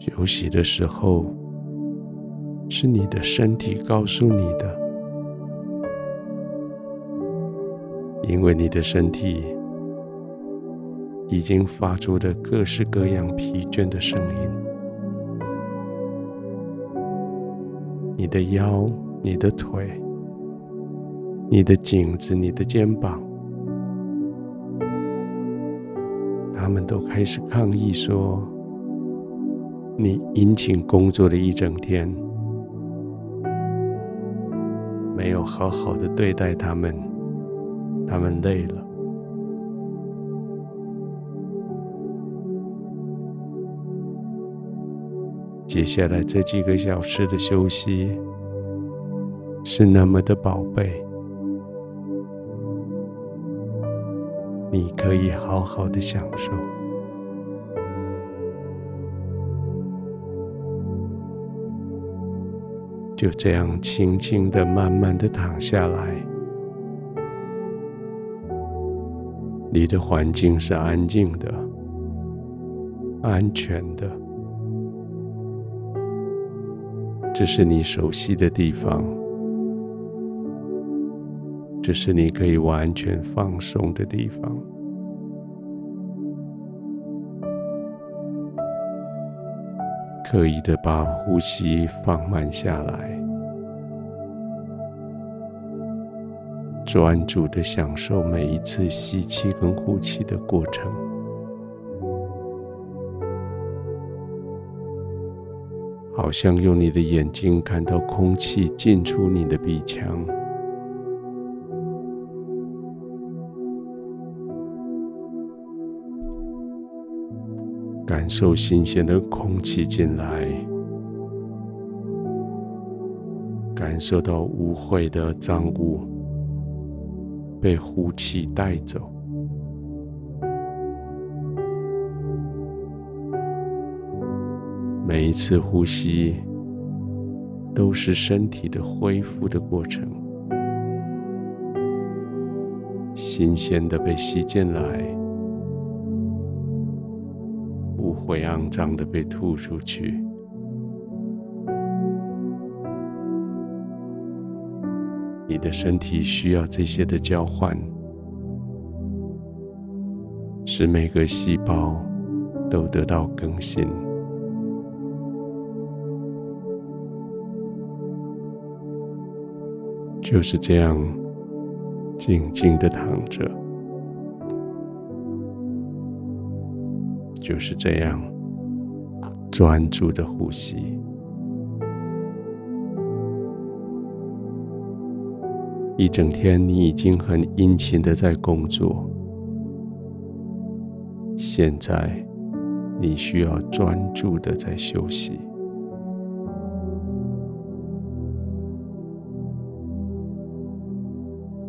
休息的时候，是你的身体告诉你的，因为你的身体已经发出了各式各样疲倦的声音。你的腰、你的腿、你的颈子、你的肩膀，他们都开始抗议说。你殷勤工作了一整天，没有好好的对待他们，他们累了。接下来这几个小时的休息是那么的宝贝，你可以好好的享受。就这样轻轻的、慢慢的躺下来，你的环境是安静的、安全的，这是你熟悉的地方，这是你可以完全放松的地方。刻意的把呼吸放慢下来，专注的享受每一次吸气跟呼气的过程，好像用你的眼睛看到空气进出你的鼻腔。感受新鲜的空气进来，感受到污秽的脏物被呼气带走。每一次呼吸都是身体的恢复的过程，新鲜的被吸进来。会肮脏的被吐出去。你的身体需要这些的交换，使每个细胞都得到更新。就是这样，静静的躺着。就是这样，专注的呼吸。一整天，你已经很殷勤的在工作。现在，你需要专注的在休息，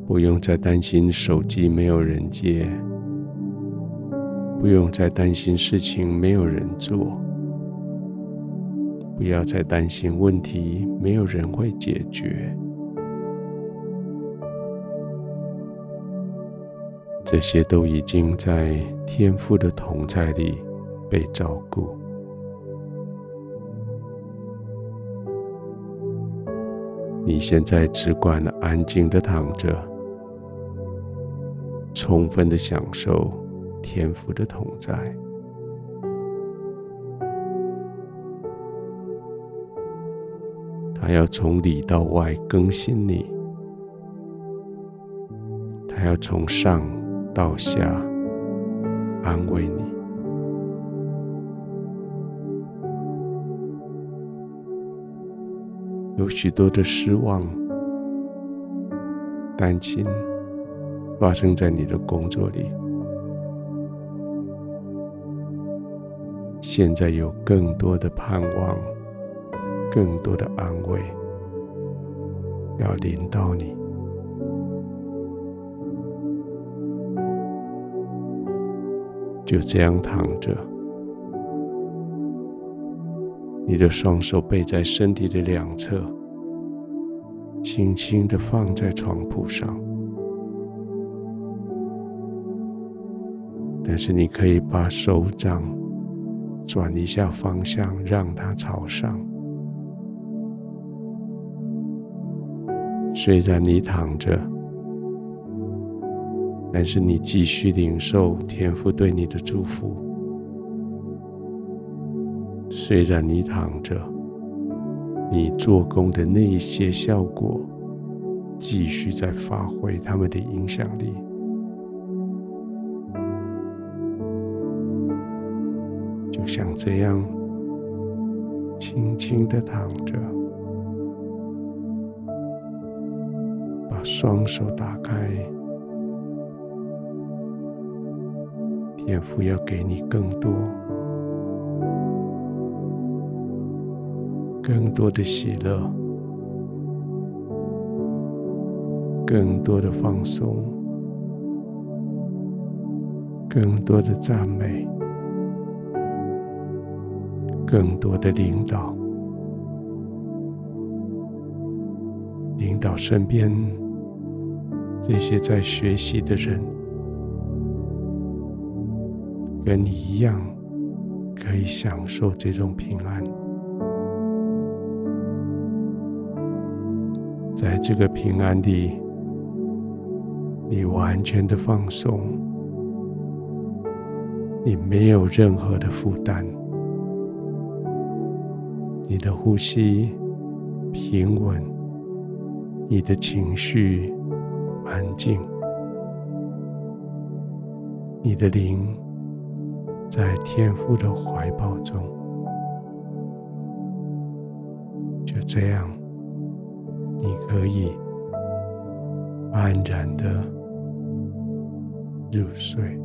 不用再担心手机没有人接。不用再担心事情没有人做，不要再担心问题没有人会解决，这些都已经在天赋的同在里被照顾。你现在只管安静的躺着，充分的享受。天赋的同在，他要从里到外更新你，他要从上到下安慰你。有许多的失望、担心发生在你的工作里。现在有更多的盼望，更多的安慰要临到你。就这样躺着，你的双手背在身体的两侧，轻轻的放在床铺上。但是你可以把手掌。转一下方向，让它朝上。虽然你躺着，但是你继续领受天父对你的祝福。虽然你躺着，你做工的那一些效果，继续在发挥他们的影响力。想这样，轻轻的躺着，把双手打开，天父要给你更多、更多的喜乐，更多的放松，更多的赞美。更多的领导，领导身边这些在学习的人，跟你一样，可以享受这种平安。在这个平安里，你完全的放松，你没有任何的负担。你的呼吸平稳，你的情绪安静，你的灵在天父的怀抱中，就这样，你可以安然的入睡。